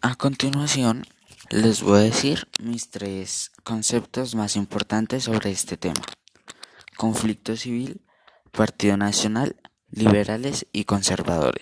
A continuación, les voy a decir mis tres conceptos más importantes sobre este tema. Conflicto civil, Partido Nacional, liberales y conservadores.